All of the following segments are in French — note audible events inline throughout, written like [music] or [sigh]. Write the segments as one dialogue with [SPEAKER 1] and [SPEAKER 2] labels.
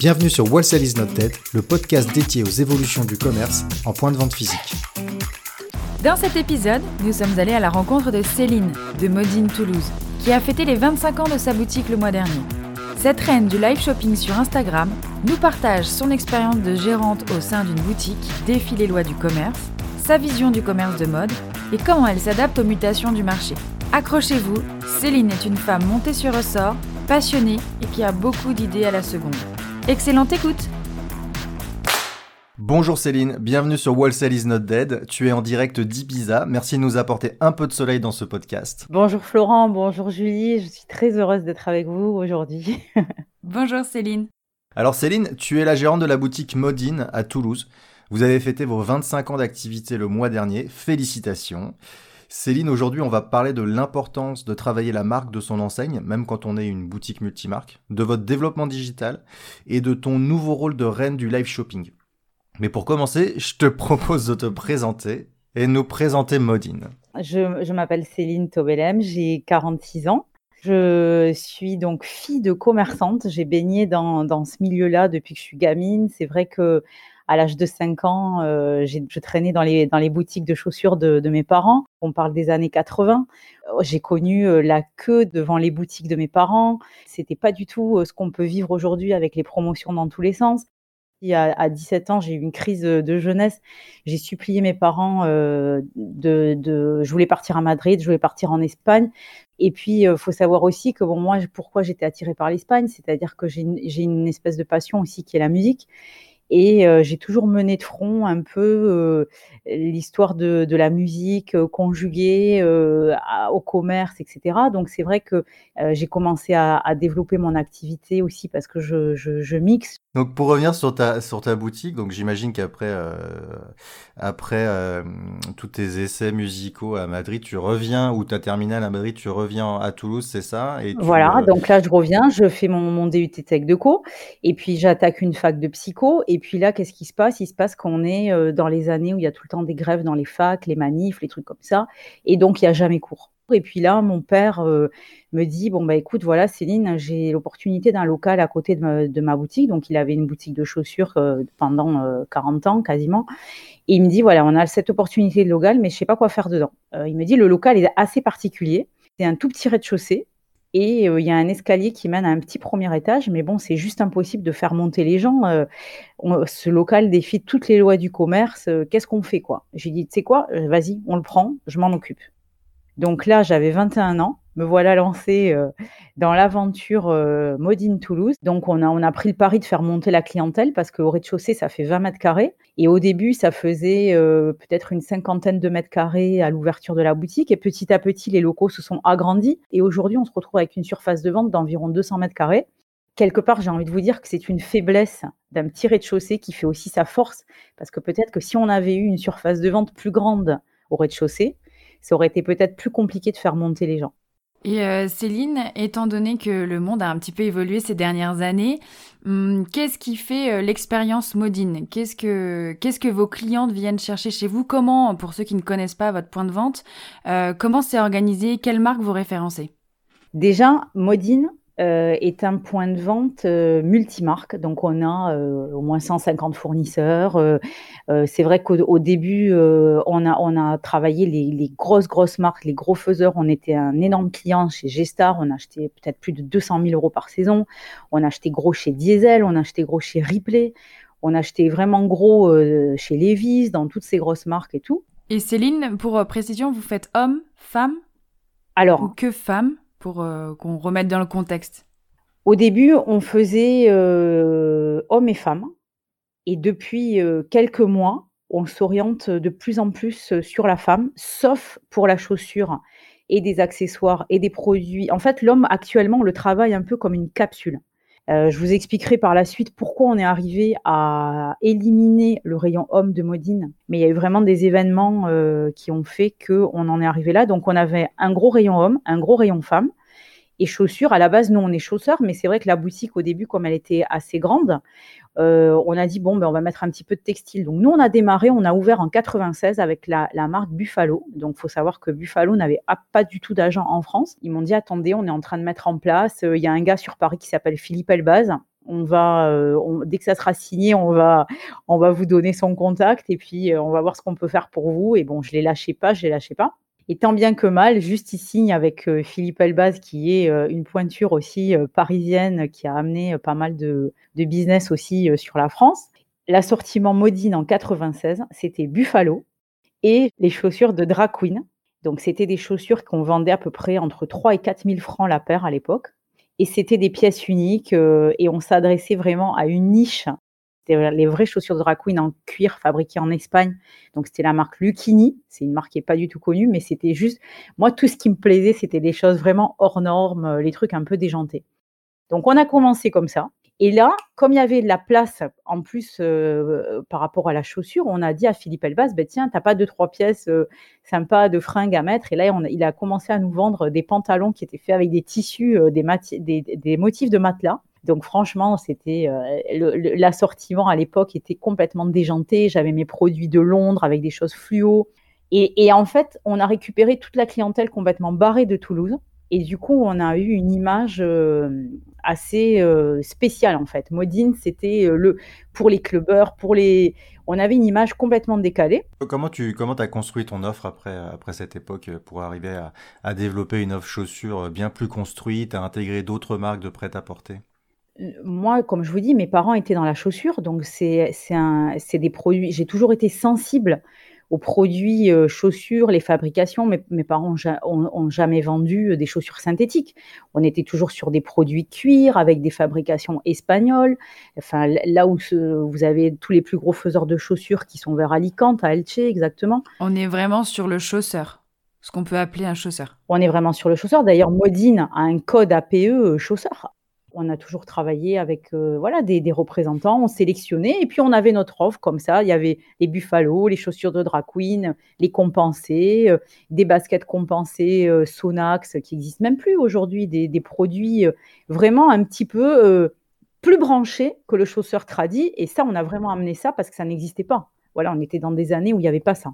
[SPEAKER 1] Bienvenue sur Wholesale is not dead, le podcast dédié aux évolutions du commerce en point de vente physique.
[SPEAKER 2] Dans cet épisode, nous sommes allés à la rencontre de Céline, de Modine Toulouse, qui a fêté les 25 ans de sa boutique le mois dernier. Cette reine du live shopping sur Instagram nous partage son expérience de gérante au sein d'une boutique, défie les lois du commerce, sa vision du commerce de mode et comment elle s'adapte aux mutations du marché. Accrochez-vous, Céline est une femme montée sur ressort, passionnée et qui a beaucoup d'idées à la seconde. Excellente écoute
[SPEAKER 1] Bonjour Céline, bienvenue sur Wholesale is not dead. Tu es en direct d'Ibiza. Merci de nous apporter un peu de soleil dans ce podcast.
[SPEAKER 3] Bonjour Florent, bonjour Julie. Je suis très heureuse d'être avec vous aujourd'hui. [laughs]
[SPEAKER 2] bonjour Céline.
[SPEAKER 1] Alors Céline, tu es la gérante de la boutique Modine à Toulouse. Vous avez fêté vos 25 ans d'activité le mois dernier. Félicitations. Céline, aujourd'hui, on va parler de l'importance de travailler la marque de son enseigne, même quand on est une boutique multimarque, de votre développement digital et de ton nouveau rôle de reine du live shopping. Mais pour commencer, je te propose de te présenter et nous présenter Modine.
[SPEAKER 3] Je, m'appelle Céline Tobelem, j'ai 46 ans. Je suis donc fille de commerçante. J'ai baigné dans, ce milieu-là depuis que je suis gamine. C'est vrai que à l'âge de 5 ans, euh, je traînais dans les, dans les boutiques de chaussures de, mes parents. On parle des années 80. J'ai connu euh, la queue devant les boutiques de mes parents. C'était pas du tout euh, ce qu'on peut vivre aujourd'hui avec les promotions dans tous les sens. Il à, à 17 ans, j'ai eu une crise de jeunesse. J'ai supplié mes parents de, Je voulais partir à Madrid, je voulais partir en Espagne. Et puis, il faut savoir aussi que bon, moi, pourquoi j'étais attirée par l'Espagne, c'est-à-dire que j'ai une espèce de passion aussi qui est la musique. Et j'ai toujours mené de front un peu l'histoire de, la musique conjuguée au commerce, etc. Donc c'est vrai que j'ai commencé à, développer mon activité aussi parce que je, je mixe
[SPEAKER 1] donc pour revenir sur ta sur ta boutique, donc j'imagine qu'après après euh, tous tes essais musicaux à Madrid, tu reviens ou ta terminale à Madrid, tu reviens à Toulouse, c'est ça?
[SPEAKER 3] Et Voilà, donc là je reviens, je fais mon, mon DUT Tech de co et puis j'attaque une fac de psycho et puis là qu'est-ce qui se passe? Il se passe qu'on est dans les années où il y a tout le temps des grèves dans les facs, les manifs, les trucs comme ça et donc il y a jamais cours. Et puis là, mon père euh, me dit bon bah écoute voilà Céline, j'ai l'opportunité d'un local à côté de ma, boutique. Donc il avait une boutique de chaussures euh, pendant 40 euh, ans quasiment. Et il me dit voilà on a cette opportunité de local, mais je sais pas quoi faire dedans. il me dit le local est assez particulier. C'est un tout petit rez-de-chaussée. Et il y a un escalier qui mène à un petit premier étage, mais bon, c'est juste impossible de faire monter les gens. ce local défie toutes les lois du commerce. Qu'est-ce qu'on fait, quoi? J'ai dit, tu sais quoi? Vas-y, on le prend, je m'en occupe. Donc là, j'avais 21 ans. Me voilà lancée euh, dans l'aventure euh, Modine Toulouse. Donc on a, on a pris le pari de faire monter la clientèle parce qu'au rez-de-chaussée, ça fait 20 mètres carrés. Et au début, ça faisait euh, peut-être une cinquantaine de mètres carrés à l'ouverture de la boutique. Et petit à petit, les locaux se sont agrandis. Et aujourd'hui, on se retrouve avec une surface de vente d'environ 200 mètres carrés. Quelque part, j'ai envie de vous dire que c'est une faiblesse d'un petit rez-de-chaussée qui fait aussi sa force. Parce que peut-être que si on avait eu une surface de vente plus grande au rez-de-chaussée, ça aurait été peut-être plus compliqué de faire monter les gens.
[SPEAKER 2] Et euh, Céline, étant donné que le monde a un petit peu évolué ces dernières années, hum, qu'est-ce qui fait euh, l'expérience Modine? Qu'est-ce que qu'est-ce que vos clientes viennent chercher chez vous? Comment, pour ceux qui ne connaissent pas votre point de vente, euh, comment c'est organisé? Quelle marque vous référencez?
[SPEAKER 3] Déjà, Modine, euh, est un point de vente euh, multimarque. Donc, on a euh, au moins 150 fournisseurs. c'est vrai qu'au début, on, a, on a travaillé les, les, grosses, grosses marques, les gros faiseurs. On était un énorme client chez Gestar. On a acheté peut-être plus de 200 000 euros par saison. On a acheté gros chez Diesel. On a acheté gros chez Ripley. On a acheté vraiment gros chez Levi's, dans toutes ces grosses marques et tout.
[SPEAKER 2] Et Céline, pour précision, vous faites homme, femme Alors, Ou que femme? Pour euh, qu'on remette dans le contexte
[SPEAKER 3] Au début, on faisait euh, hommes et femmes. Et depuis euh, quelques mois, on s'oriente de plus en plus sur la femme, sauf pour la chaussure et des accessoires et des produits. En fait, l'homme, actuellement, le travaille un peu comme une capsule. Euh, je vous expliquerai par la suite pourquoi on est arrivé à éliminer le rayon homme de Modine. Mais il y a eu vraiment des événements euh, qui ont fait qu'on en est arrivé là. Donc on avait un gros rayon homme, un gros rayon femme. Et chaussures, à la base, nous, on est chausseurs, mais c'est vrai que la boutique, au début, comme elle était assez grande, euh, on a dit, bon, ben, on va mettre un petit peu de textile. Donc, nous, on a démarré, on a ouvert en 96 avec la, marque Buffalo. Donc, il faut savoir que Buffalo n'avait pas du tout d'agent en France. Ils m'ont dit, attendez, on est en train de mettre en place. Euh, il y a un gars sur Paris qui s'appelle Philippe Elbaz. On va, euh, dès que ça sera signé, on va, on va vous donner son contact et puis on va voir ce qu'on peut faire pour vous. Et bon, je ne les lâchais pas, je les lâchais pas. Et tant bien que mal, juste ici avec euh, Philippe Elbaz, qui est euh, une pointure aussi euh, parisienne, qui a amené pas mal de, business aussi sur la France. L'assortiment Modine en 96, c'était Buffalo et les chaussures de Drag. Donc, c'était des chaussures qu'on vendait à peu près entre 3 et 4 000 francs la paire à l'époque. Et c'était des pièces uniques et on s'adressait vraiment à une niche c'était les vraies chaussures de drag en cuir fabriquées en Espagne. Donc c'était la marque Lucchini. C'est une marque qui n'est pas du tout connue, mais c'était juste. Moi, tout ce qui me plaisait, c'était des choses vraiment hors normes, euh, les trucs un peu déjantés. Donc on a commencé comme ça. Et là, comme il y avait de la place en plus euh, par rapport à la chaussure, on a dit à Philippe Elbaz, ben tiens, t'as pas deux trois pièces euh, sympas de fringues à mettre. Et là, il a commencé à nous vendre des pantalons qui étaient faits avec des tissus, des, motifs de matelas. Donc franchement, c'était euh, l'assortiment à l'époque était complètement déjanté. J'avais mes produits de Londres avec des choses fluo. Et, en fait, on a récupéré toute la clientèle complètement barrée de Toulouse. Et du coup, on a eu une image euh, assez euh, spéciale en fait. Modine, c'était le pour les clubbers, pour les. On avait une image complètement décalée.
[SPEAKER 1] Comment tu comment as construit ton offre après après cette époque pour arriver à, à développer une offre chaussure bien plus construite, à intégrer d'autres marques de prêt-à-porter?
[SPEAKER 3] Moi, comme je vous dis, mes parents étaient dans la chaussure, donc c'est des produits. J'ai toujours été sensible aux produits euh, chaussures, les fabrications. Mes, mes parents ont, jamais vendu euh, des chaussures synthétiques. On était toujours sur des produits cuir avec des fabrications espagnoles. Enfin, là où vous avez tous les plus gros faiseurs de chaussures qui sont vers Alicante, à Elche, exactement.
[SPEAKER 2] On est vraiment sur le chausseur ce qu'on peut appeler un chausseur.
[SPEAKER 3] On est vraiment sur le chausseur. D'ailleurs, Modine a un code APE euh, chausseur on a toujours travaillé avec euh, voilà des, représentants, on sélectionnait et puis on avait notre offre comme ça. Il y avait les Buffalo, les chaussures de drag les compensés, euh, des baskets compensées euh, Sonax qui n'existent même plus aujourd'hui, des, produits vraiment un petit peu plus branchés que le chausseur tradit. Et ça, on a vraiment amené ça parce que ça n'existait pas. Voilà, on était dans des années où il n'y avait pas ça.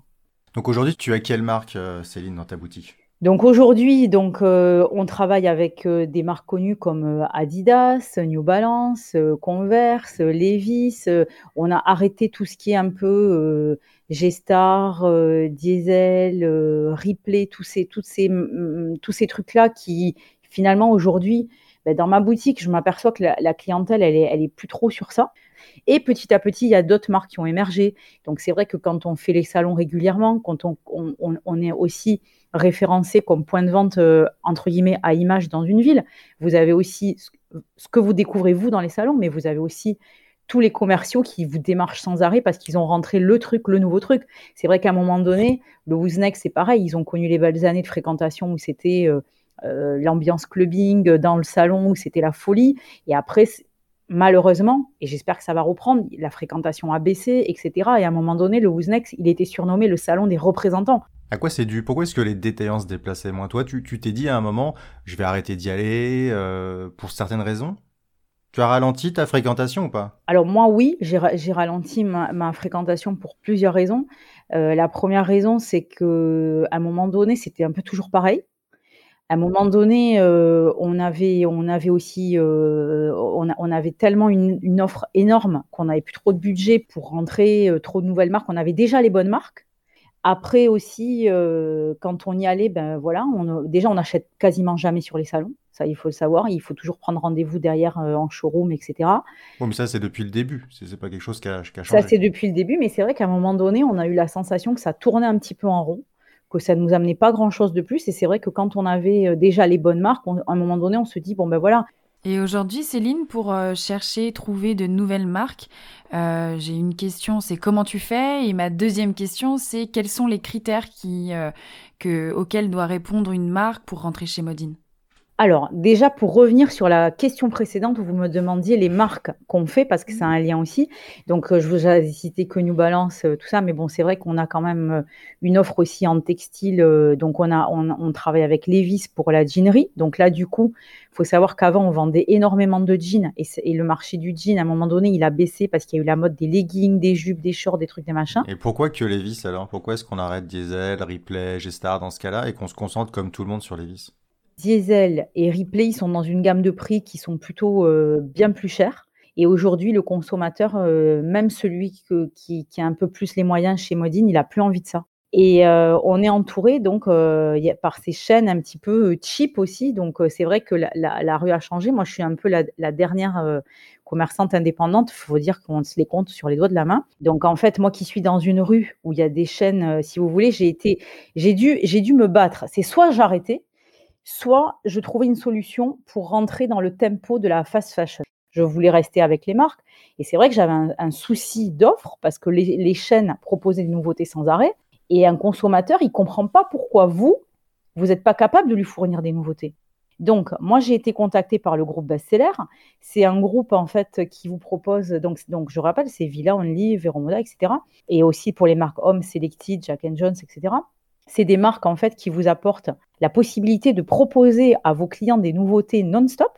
[SPEAKER 1] Donc aujourd'hui, tu as quelle marque, Céline, dans ta boutique?
[SPEAKER 3] Donc aujourd'hui, donc euh, on travaille avec euh, des marques connues comme euh, Adidas, New Balance, Converse, Levi's. on a arrêté tout ce qui est un peu G-Star, Diesel, Ripley, tous ces, toutes ces, tous ces trucs-là qui finalement aujourd'hui, ben, dans ma boutique, je m'aperçois que la, clientèle, elle est, elle est plus trop sur ça. Et petit à petit, il y a d'autres marques qui ont émergé. Donc c'est vrai que quand on fait les salons régulièrement, quand on, on, on est aussi référencé comme point de vente euh, entre guillemets à image dans une ville. Vous avez aussi ce que vous découvrez vous dans les salons, mais vous avez aussi tous les commerciaux qui vous démarchent sans arrêt parce qu'ils ont rentré le truc, le nouveau truc. C'est vrai qu'à un moment donné, le Woozneck, c'est pareil, ils ont connu les belles années de fréquentation où c'était euh, euh, l'ambiance clubbing dans le salon, où c'était la folie. Et après, malheureusement, et j'espère que ça va reprendre, la fréquentation a baissé, etc. Et à un moment donné, le Woozneck, il était surnommé le salon des représentants.
[SPEAKER 1] À quoi c'est dû? Pourquoi est-ce que les détaillants se déplaçaient moins? Toi, tu t'es dit à un moment, je vais arrêter d'y aller euh, pour certaines raisons? Tu as ralenti ta fréquentation ou pas?
[SPEAKER 3] Alors moi, oui, j'ai ralenti ma, fréquentation pour plusieurs raisons. Euh, la première raison, c'est que à un moment donné, c'était un peu toujours pareil. À un moment donné, euh, on avait, on avait aussi, on, avait tellement une, une offre énorme qu'on n'avait plus trop de budget pour rentrer trop de nouvelles marques. On avait déjà les bonnes marques. Après aussi, euh, quand on y allait, ben voilà, on, déjà on n'achète quasiment jamais sur les salons. Ça, il faut le savoir. Il faut toujours prendre rendez-vous derrière euh, en showroom, etc.
[SPEAKER 1] Bon, mais ça, c'est depuis le début. C'est pas quelque chose qui a, qui
[SPEAKER 3] a changé. Ça, c'est depuis le début, mais c'est vrai qu'à un moment donné, on a eu la sensation que ça tournait un petit peu en rond, que ça ne nous amenait pas grand-chose de plus. Et c'est vrai que quand on avait euh, déjà les bonnes marques, à un moment donné, on se dit bon ben voilà,
[SPEAKER 2] et aujourd'hui, Céline, pour euh, chercher, trouver de nouvelles marques, euh, j'ai une question, c'est comment tu fais? Et ma deuxième question, c'est quels sont les critères qui, euh, que, auxquels doit répondre une marque pour rentrer chez Modine?
[SPEAKER 3] Alors, déjà, pour revenir sur la question précédente où vous me demandiez les marques qu'on fait, parce que c'est un lien aussi. Donc, euh, je vous ai cité que New Balance, euh, tout ça, mais bon, c'est vrai qu'on a quand même euh, une offre aussi en textile. donc, on, a, on, travaille avec Levis pour la jeanerie. Donc là, du coup, il faut savoir qu'avant, on vendait énormément de jeans et, et, le marché du jean, à un moment donné, il a baissé parce qu'il y a eu la mode des leggings, des jupes, des shorts, des trucs, des machins.
[SPEAKER 1] Et pourquoi que Levis alors? Pourquoi est-ce qu'on arrête Diesel, Ripley, G-Star dans ce cas-là et qu'on se concentre comme tout le monde sur Levis?
[SPEAKER 3] Diesel et Ripley, sont dans une gamme de prix qui sont plutôt euh, bien plus chers. Et aujourd'hui, le consommateur, euh, même celui qui, a un peu plus les moyens chez Modine, il a plus envie de ça. Et euh, on est entouré donc par ces chaînes un petit peu cheap aussi. Donc c'est vrai que la, rue a changé. Moi, je suis un peu la, dernière commerçante indépendante. Il faut dire qu'on se les compte sur les doigts de la main. Donc en fait, moi qui suis dans une rue où il y a des chaînes, si vous voulez, j'ai été, j'ai dû, j'ai dû me battre. C'est soit j'arrêtais, soit je trouvais une solution pour rentrer dans le tempo de la fast fashion. Je voulais rester avec les marques. Et c'est vrai que j'avais un, souci d'offre parce que les, chaînes proposaient des nouveautés sans arrêt. Et un consommateur, il ne comprend pas pourquoi vous, vous n'êtes pas capable de lui fournir des nouveautés. Donc, moi, j'ai été contactée par le groupe Bestseller. C'est un groupe, en fait, qui vous propose, donc, donc je rappelle, c'est Villa Only, Veromoda, etc. Et aussi pour les marques Homme, Selected, Jack Jones, etc c'est des marques en fait qui vous apportent la possibilité de proposer à vos clients des nouveautés non-stop.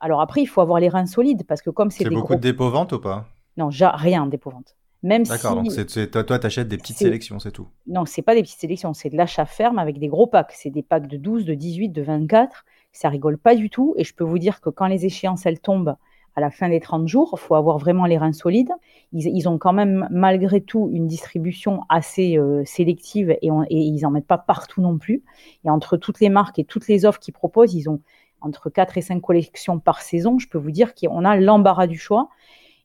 [SPEAKER 3] Alors après, il faut avoir les reins solides parce que comme c'est
[SPEAKER 1] des beaucoup de dépôt-vente ou pas?
[SPEAKER 3] Non, rien dépôt-vente.
[SPEAKER 1] Même D'accord, donc c'est, toi, toi tu achètes des petites sélections, c'est tout
[SPEAKER 3] Non, c'est pas des petites sélections, c'est de l'achat ferme avec des gros packs. C'est des packs de 12, de 18, de 24. Ça rigole pas du tout. Et je peux vous dire que quand les échéances, elles tombent, à la fin des 30 jours. Il faut avoir vraiment les reins solides. Ils, ont quand même, malgré tout, une distribution assez euh, sélective et, ils n'en mettent pas partout non plus. Et entre toutes les marques et toutes les offres qu'ils proposent, ils ont entre 4 et 5 collections par saison. Je peux vous dire qu'on a l'embarras du choix.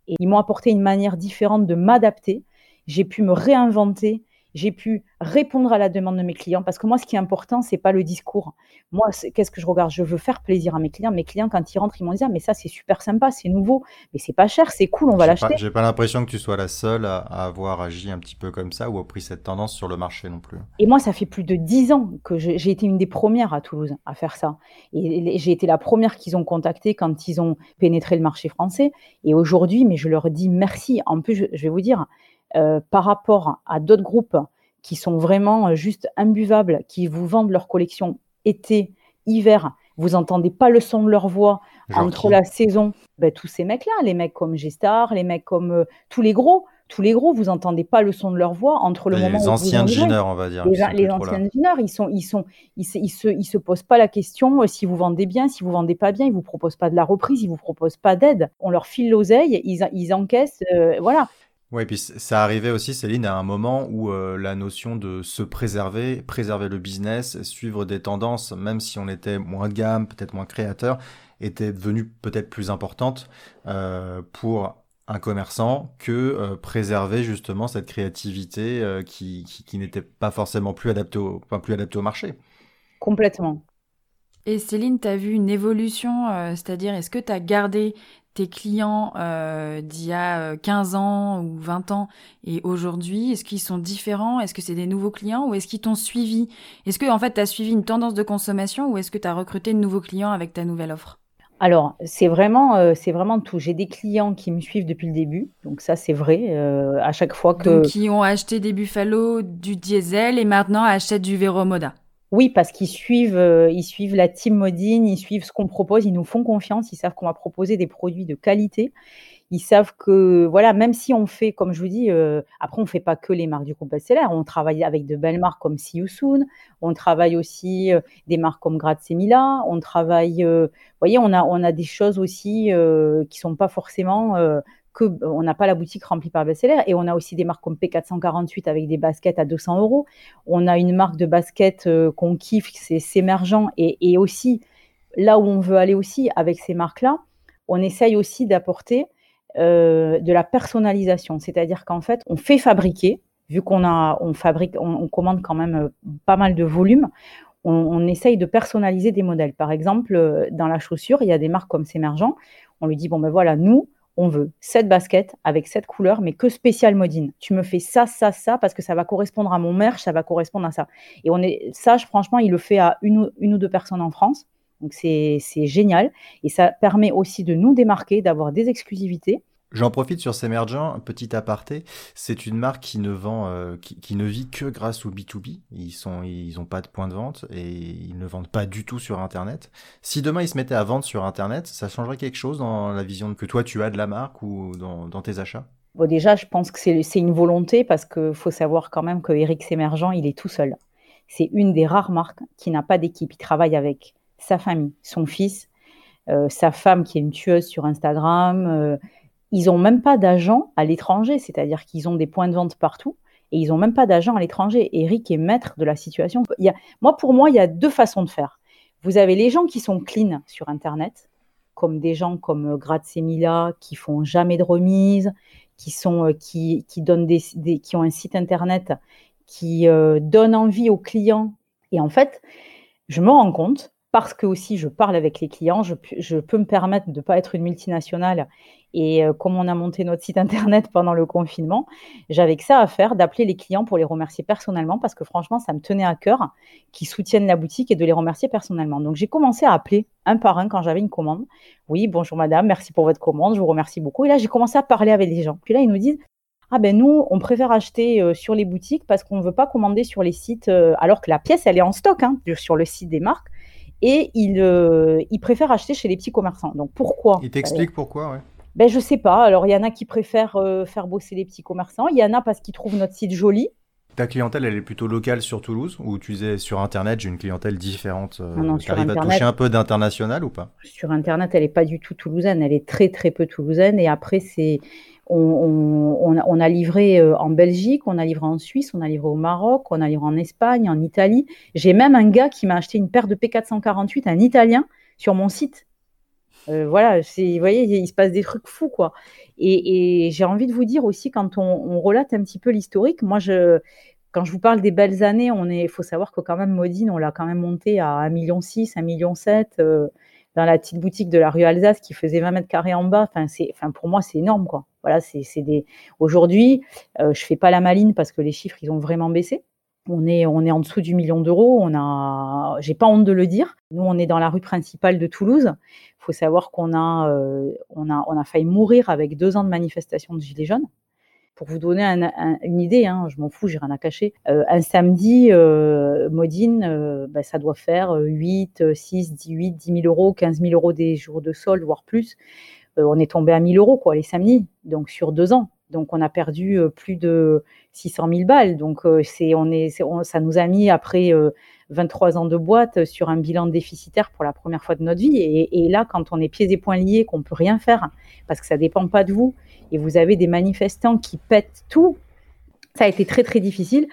[SPEAKER 3] Et ils m'ont apporté une manière différente de m'adapter. J'ai pu me réinventer j'ai pu répondre à la demande de mes clients. Parce que moi, ce qui est important, c'est pas le discours. Moi, qu'est-ce que je regarde? Je veux faire plaisir à mes clients. Mes clients, quand ils rentrent, ils m'ont dit ah, mais ça, c'est super sympa, c'est nouveau, mais c'est pas cher, c'est cool, on va l'acheter.
[SPEAKER 1] J'ai pas l'impression que tu sois la seule à, avoir agi un petit peu comme ça ou à pris cette tendance sur le marché non plus.
[SPEAKER 3] Et moi, ça fait plus de dix ans que j'ai été une des premières à Toulouse à faire ça. Et j'ai été la première qu'ils ont contacté quand ils ont pénétré le marché français. Et aujourd'hui, mais je leur dis merci. En plus, je vais vous dire, par rapport à d'autres groupes qui sont vraiment euh, juste imbuvables, qui vous vendent leur collection été, hiver, vous n'entendez pas le son de leur voix entre la saison. Ben, tous ces mecs-là, les mecs comme G-Star, les mecs comme euh, tous les gros, tous les gros, vous n'entendez pas le son de leur voix entre le moment
[SPEAKER 1] les anciens jeaners, on va dire.
[SPEAKER 3] Les, anciens jeaners, ils sont, ils sont, ils se, ils se, posent pas la question si vous vendez bien, si vous vendez pas bien, ils vous proposent pas de la reprise, ils vous proposent pas d'aide. On leur file l'oseille, ils, ils encaissent, voilà.
[SPEAKER 1] Oui, puis ça arrivait aussi, Céline, à un moment où euh, la notion de se préserver, préserver le business, suivre des tendances, même si on était moins de gamme, peut-être moins créateur, était devenue peut-être plus importante euh, pour un commerçant que euh, préserver justement cette créativité qui, qui, n'était pas forcément plus adaptée au, plus adaptée au marché.
[SPEAKER 3] Complètement.
[SPEAKER 2] Et Céline, tu as vu une évolution, c'est-à-dire est-ce que tu as gardé tes clients euh, d'il y a 15 euh, ans ou 20 ans et aujourd'hui Est-ce qu'ils sont différents? Est-ce que c'est des nouveaux clients ou est-ce qu'ils t'ont suivi? Est-ce que en fait tu as suivi une tendance de consommation ou est-ce que tu as recruté de nouveaux clients avec ta nouvelle offre?
[SPEAKER 3] Alors, c'est vraiment, euh, c'est vraiment tout. J'ai des clients qui me suivent depuis le début, donc ça c'est vrai. Euh, à chaque fois que
[SPEAKER 2] donc, qui ont acheté des Buffalo, du diesel et maintenant achètent du Vero Moda.
[SPEAKER 3] Oui, parce qu'ils suivent, euh, ils suivent la team Modine, ils suivent ce qu'on propose, ils nous font confiance, ils savent qu'on va proposer des produits de qualité. Ils savent que, voilà, même si on fait, comme je vous dis, euh, après, on ne fait pas que les marques du groupe Bestseller, on travaille avec de belles marques comme See You Soon, on travaille aussi euh, des marques comme Grazia Mila, on travaille, vous voyez, on a, on a des choses aussi qui ne sont pas forcément que euh, n'a pas la boutique remplie par best-seller et on a aussi des marques comme P448 avec des baskets à 200 euros. On a une marque de basket euh, qu'on kiffe, c'est S'émergent et, et, aussi là où on veut aller aussi avec ces marques-là, on essaye aussi d'apporter euh, de la personnalisation, c'est-à-dire qu'en fait on fait fabriquer, vu qu'on a on fabrique, on, commande quand même pas mal de volume. On, on, essaye de personnaliser des modèles. Par exemple, dans la chaussure, il y a des marques comme S'émergent. On lui dit bon ben voilà, nous, on veut cette basket avec cette couleur, mais que spécial Modine. Tu me fais ça, ça, ça, parce que ça va correspondre à mon merch, ça va correspondre à ça. Et on est, ça, franchement, il le fait à une, ou deux personnes en France. Donc c'est génial et ça permet aussi de nous démarquer, d'avoir des exclusivités.
[SPEAKER 1] J'en profite sur Semergent, petit aparté. C'est une marque qui ne vend, euh, qui, ne vit que grâce au B2B. Ils sont, ils ont pas de point de vente et ils ne vendent pas du tout sur Internet. Si demain ils se mettaient à vendre sur Internet, ça changerait quelque chose dans la vision que toi tu as de la marque ou dans, dans tes achats?
[SPEAKER 3] Bon, déjà, je pense que c'est une volonté parce qu'il faut savoir quand même que Eric Semergent, il est tout seul. C'est une des rares marques qui n'a pas d'équipe. Il travaille avec sa famille, son fils, euh, sa femme qui est une tueuse sur Instagram. Euh, ils n'ont même pas d'agent à l'étranger, c'est-à-dire qu'ils ont des points de vente partout et ils n'ont même pas d'agent à l'étranger. Eric est maître de la situation. Moi, pour moi, il y a deux façons de faire. Vous avez les gens qui sont clean sur Internet, comme des gens comme Grazemila, qui font jamais de remise, qui, sont, euh, qui, qui, donnent des, qui ont un site Internet qui euh, donnent envie aux clients. Et en fait, je me rends compte parce que aussi je parle avec les clients, je, peux me permettre de ne pas être une multinationale. Et euh, comme on a monté notre site internet pendant le confinement, j'avais que ça à faire, d'appeler les clients pour les remercier personnellement, parce que franchement, ça me tenait à cœur qu'ils soutiennent la boutique et de les remercier personnellement. Donc j'ai commencé à appeler un par un quand j'avais une commande. Oui, bonjour madame, merci pour votre commande, je vous remercie beaucoup. Et là, j'ai commencé à parler avec les gens. Puis là, ils nous disent, ah ben nous, on préfère acheter euh, sur les boutiques parce qu'on ne veut pas commander sur les sites, euh, alors que la pièce, elle est en stock hein, sur le site des marques et il, euh, il préfère acheter chez les petits commerçants. Donc pourquoi?
[SPEAKER 1] Il t'explique pourquoi, ouais.
[SPEAKER 3] Ben je sais pas. Alors il y en a qui préfèrent euh, faire bosser les petits commerçants. Il y en a parce qu'ils trouvent notre site joli.
[SPEAKER 1] Ta clientèle, elle est plutôt locale sur Toulouse ou tu disais sur Internet, j'ai une clientèle différente
[SPEAKER 3] euh, non, non,
[SPEAKER 1] Tu arrives à toucher un peu d'international ou pas?
[SPEAKER 3] Sur Internet, elle n'est pas du tout toulousaine. Elle est très très peu toulousaine. Et après, c'est on, a livré euh, en Belgique, on a livré en Suisse, on a livré au Maroc, on a livré en Espagne, en Italie. J'ai même un gars qui m'a acheté une paire de P448, un Italien, sur mon site. Euh, voilà, vous voyez, il se passe des trucs fous, quoi. Et, j'ai envie de vous dire aussi, quand on, relate un petit peu l'historique, moi, je, quand je vous parle des belles années, on est, faut savoir que quand même Modine, on l'a quand même monté à 1,6 million, 1,7 million. Euh, dans la petite boutique de la rue Alsace qui faisait 20 mètres carrés en bas. Enfin, c'est, pour moi, c'est énorme. Voilà, c'est, des. Aujourd'hui, euh, je fais pas la maline parce que les chiffres, ils ont vraiment baissé. On est, on est en dessous du million d'euros. On a, j'ai pas honte de le dire. Nous, on est dans la rue principale de Toulouse. Il faut savoir qu'on a, euh, on a, a failli mourir avec deux ans de manifestation de gilets jaunes. Pour vous donner une idée, hein, je m'en fous, j'ai rien à cacher. Euh, un samedi, euh, Modine, euh, bah, ça doit faire 8, 6, 18, 10 000 euros, 15 000 euros des jours de solde, voire plus. on est tombé à 1000 euros quoi, les samedis, donc sur deux ans. Donc on a perdu plus de 600 000 balles. Donc c'est, on est, ça nous a mis après 23 ans de boîte sur un bilan déficitaire pour la première fois de notre vie. Et, et là, quand on est pieds et poings liés, qu'on peut rien faire parce que ça dépend pas de vous et vous avez des manifestants qui pètent tout, ça a été très très difficile.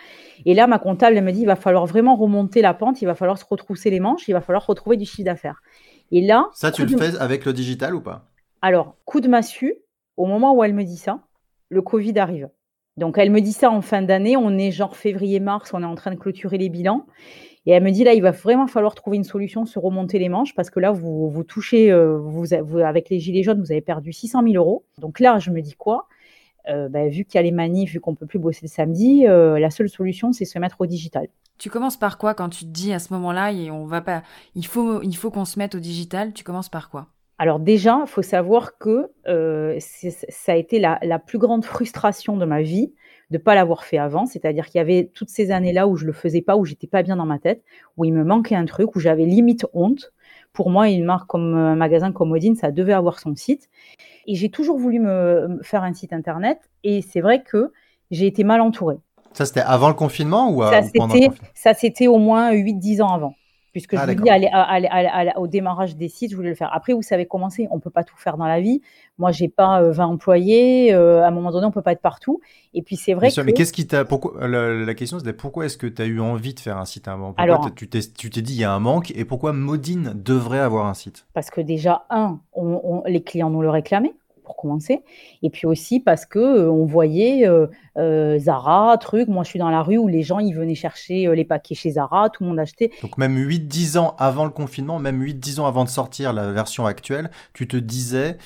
[SPEAKER 3] Et là, ma comptable elle me dit, il va falloir vraiment remonter la pente, il va falloir se retrousser les manches, il va falloir retrouver du chiffre d'affaires. Et là,
[SPEAKER 1] ça, tu le fais avec le digital ou pas?
[SPEAKER 3] Alors, coup de massue, au moment où elle me dit ça, le Covid arrive. Donc, elle me dit ça en fin d'année, on est genre février-mars, on est en train de clôturer les bilans. Et elle me dit là, il va vraiment falloir trouver une solution, se remonter les manches, parce que là, vous, touchez, euh, vous, avec les gilets jaunes, vous avez perdu 600 000 euros. Donc là, je me dis quoi? Euh, bah, Vu qu'il y a les manifs, vu qu'on peut plus bosser le samedi, euh, la seule solution, c'est se mettre au digital.
[SPEAKER 2] Tu commences par quoi quand tu te dis à ce moment-là, on va pas, il faut, il faut qu'on se mette au digital. Tu commences par quoi?
[SPEAKER 3] Alors déjà, il faut savoir que ça a été la, la, plus grande frustration de ma vie de ne pas l'avoir fait avant. C'est-à-dire qu'il y avait toutes ces années-là où je le faisais pas, où j'étais pas bien dans ma tête, où il me manquait un truc, où j'avais limite honte. Pour moi, une marque comme un magasin comme Odin, ça devait avoir son site. Et j'ai toujours voulu me, faire un site internet. Et c'est vrai que j'ai été mal entourée.
[SPEAKER 1] Ça, c'était avant le confinement ou,
[SPEAKER 3] ça, pendant le confinement? Ça, c'était au moins 8-10 ans avant. Puisque je ah, vous dis, aller, au démarrage des sites, je voulais le faire. Après, vous savez comment c'est, on ne peut pas tout faire dans la vie. Moi, j'ai pas 20 euh, employés. Euh, à un moment donné, on peut pas être partout. Et puis, c'est vrai Bien
[SPEAKER 1] que... mais qu'est-ce qui t'a... Pourquoi... La, question, c'était pourquoi est-ce que tu as eu envie de faire un site avant pourquoi Alors, tu t'es, tu t'es dit, il y a un manque? Et pourquoi Modine devrait avoir un site?
[SPEAKER 3] Parce que déjà, un, les clients nous le réclamaient commencer. Et puis aussi parce que euh, on voyait euh, euh, Zara, truc. Moi, je suis dans la rue où les gens ils venaient chercher les paquets chez Zara, tout le monde achetait.
[SPEAKER 1] Donc même 8-10 ans avant le confinement, même 8-10 ans avant de sortir la version actuelle, tu te disais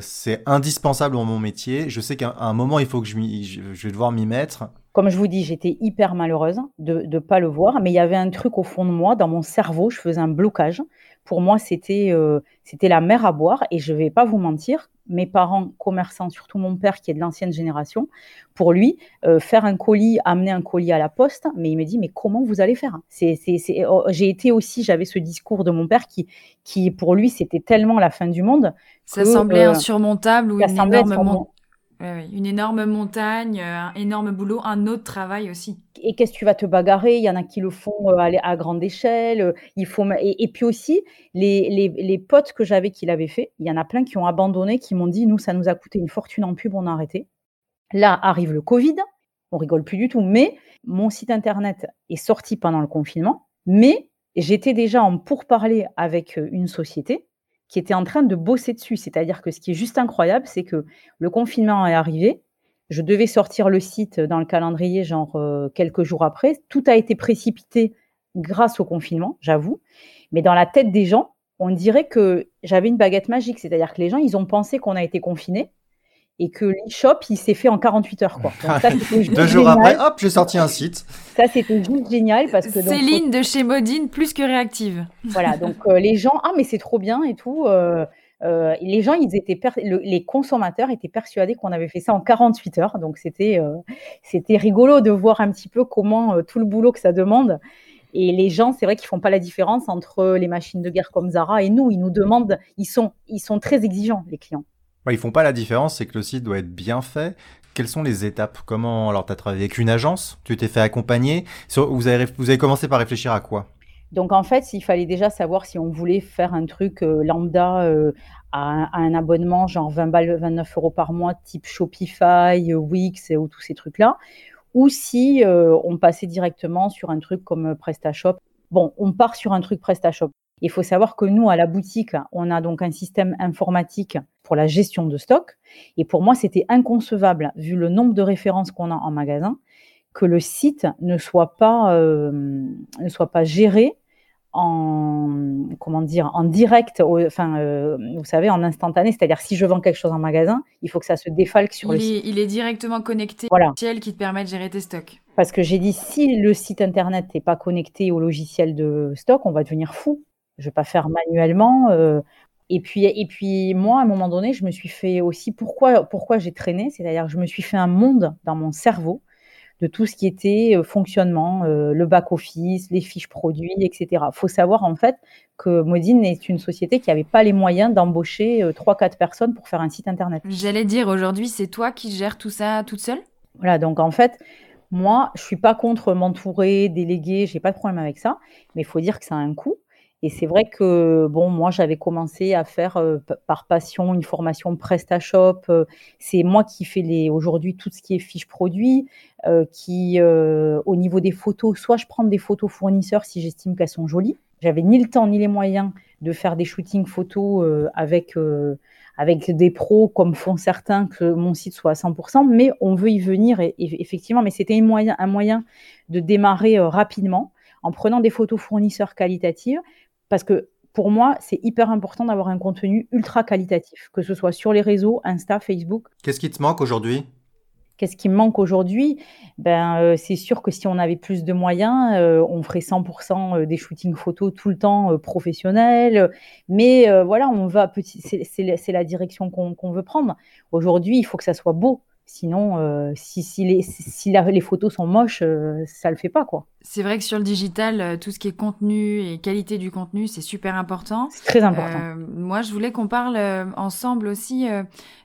[SPEAKER 1] c'est indispensable dans mon métier. Je sais qu'à un moment il faut que je, je vais devoir m'y mettre.
[SPEAKER 3] Comme je vous dis, j'étais hyper malheureuse de ne pas le voir, mais il y avait un truc au fond de moi, dans mon cerveau, je faisais un blocage. Pour moi, c'était euh, c'était la mer à boire, et je ne vais pas vous mentir, mes parents commerçants, surtout mon père qui est de l'ancienne génération, pour lui, euh, faire un colis, amener un colis à la poste, mais il me dit, mais comment vous allez faire? C'est, oh, J'ai été aussi, j'avais ce discours de mon père qui, qui pour lui, c'était tellement la fin du monde.
[SPEAKER 2] Ça semblait euh, insurmontable ou une énorme, une énorme montagne, un énorme boulot, un autre travail aussi.
[SPEAKER 3] Et qu'est-ce que tu vas te bagarrer? Il y en a qui le font euh, à, grande échelle. Euh, il faut et, puis aussi les, les, potes que j'avais qui l'avaient fait, il y en a plein qui ont abandonné, qui m'ont dit nous ça nous a coûté une fortune en pub, on a arrêté. Là arrive le Covid, on rigole plus du tout, mais mon site internet est sorti pendant le confinement, mais j'étais déjà en pourparler avec euh, une société qui était en train de bosser dessus. C'est-à-dire que ce qui est juste incroyable, c'est que le confinement est arrivé. Je devais sortir le site dans le calendrier, genre euh, quelques jours après. Tout a été précipité grâce au confinement, j'avoue. Mais dans la tête des gens, on dirait que j'avais une baguette magique. C'est-à-dire que les gens, ils ont pensé qu'on a été confinés et que l'e-shop, il s'est fait en 48 heures. Quoi. [laughs]
[SPEAKER 1] Deux jours après, hop, j'ai sorti un site.
[SPEAKER 3] Ça, c'était juste génial. parce que
[SPEAKER 2] Céline de chez Modine, plus que réactive.
[SPEAKER 3] Voilà, donc euh, les gens, ah, mais c'est trop bien et tout. Euh, euh, les gens, ils étaient les consommateurs étaient persuadés qu'on avait fait ça en 48 heures. Donc, c'était c'était rigolo de voir un petit peu comment tout le boulot que ça demande. Et les gens, c'est vrai qu'ils font pas la différence entre les machines de guerre comme Zara et nous. Ils nous demandent, ils sont, ils sont très exigeants, les clients.
[SPEAKER 1] Ils ils font pas la différence, c'est que le site doit être bien fait. Quelles sont les étapes? Comment alors tu as travaillé avec une agence? Tu t'es fait accompagner? Vous avez, vous avez commencé par réfléchir à quoi?
[SPEAKER 3] Donc en fait, il fallait déjà savoir si on voulait faire un truc euh, lambda euh, à, un abonnement, genre 20 balles, 29 euros par mois, type Shopify, euh, Wix ou tous ces trucs-là, ou si on passait directement sur un truc comme PrestaShop. Bon, on part sur un truc PrestaShop. Il faut savoir que nous, à la boutique, on a donc un système informatique pour la gestion de stock. Et pour moi, c'était inconcevable, vu le nombre de références qu'on a en magasin, que le site ne soit pas, euh, ne soit pas géré en comment dire en direct, enfin euh, vous savez en instantané, c'est-à-dire si je vends quelque chose en magasin, il faut que ça se défalque sur
[SPEAKER 2] le
[SPEAKER 3] site.
[SPEAKER 2] Il est directement connecté voilà. au logiciel qui te permet de gérer tes stocks.
[SPEAKER 3] Parce que j'ai dit si le site internet n'est pas connecté au logiciel de stock, on va devenir fou. Je vais pas faire manuellement. Euh, et puis, et puis moi, à un moment donné, je me suis fait aussi pourquoi, pourquoi j'ai traîné, c'est-à-dire que je me suis fait un monde dans mon cerveau de tout ce qui était euh, fonctionnement, euh, le back-office, les fiches produits, etc. Il faut savoir en fait que Modine est une société qui n'avait pas les moyens d'embaucher trois, 3-4 personnes pour faire un site internet.
[SPEAKER 2] J'allais dire, aujourd'hui, c'est toi qui gères tout ça toute seule?
[SPEAKER 3] Voilà, donc en fait, moi, je suis pas contre m'entourer, déléguer, j'ai pas de problème avec ça, mais il faut dire que ça a un coût. Et c'est vrai que, bon, moi, j'avais commencé à faire euh, par passion une formation PrestaShop. Euh, c'est moi qui fais aujourd'hui tout ce qui est fiche produit, euh, qui, au niveau des photos, soit je prends des photos fournisseurs si j'estime qu'elles sont jolies. J'avais ni le temps ni les moyens de faire des shootings photos avec, avec des pros comme font certains, que mon site soit à 100%, mais on veut y venir effectivement, mais c'était un moyen de démarrer rapidement en prenant des photos fournisseurs qualitatives parce que pour moi, c'est hyper important d'avoir un contenu ultra qualitatif, que ce soit sur les réseaux, Insta, Facebook.
[SPEAKER 1] Qu'est-ce qui te manque aujourd'hui?
[SPEAKER 3] Qu'est-ce qui me manque aujourd'hui? Ben, euh, C'est sûr que si on avait plus de moyens, euh, on ferait 100% euh, des shootings photos tout le temps professionnels. Mais voilà, on va petit, c'est la direction qu'on veut prendre. Aujourd'hui, il faut que ça soit beau. Sinon, euh, si, si, les, si les photos sont moches, euh, ça le fait pas, quoi.
[SPEAKER 2] C'est vrai que sur le digital, euh, tout ce qui est contenu et qualité du contenu, c'est super important.
[SPEAKER 3] C'est très important.
[SPEAKER 2] moi, je voulais qu'on parle ensemble aussi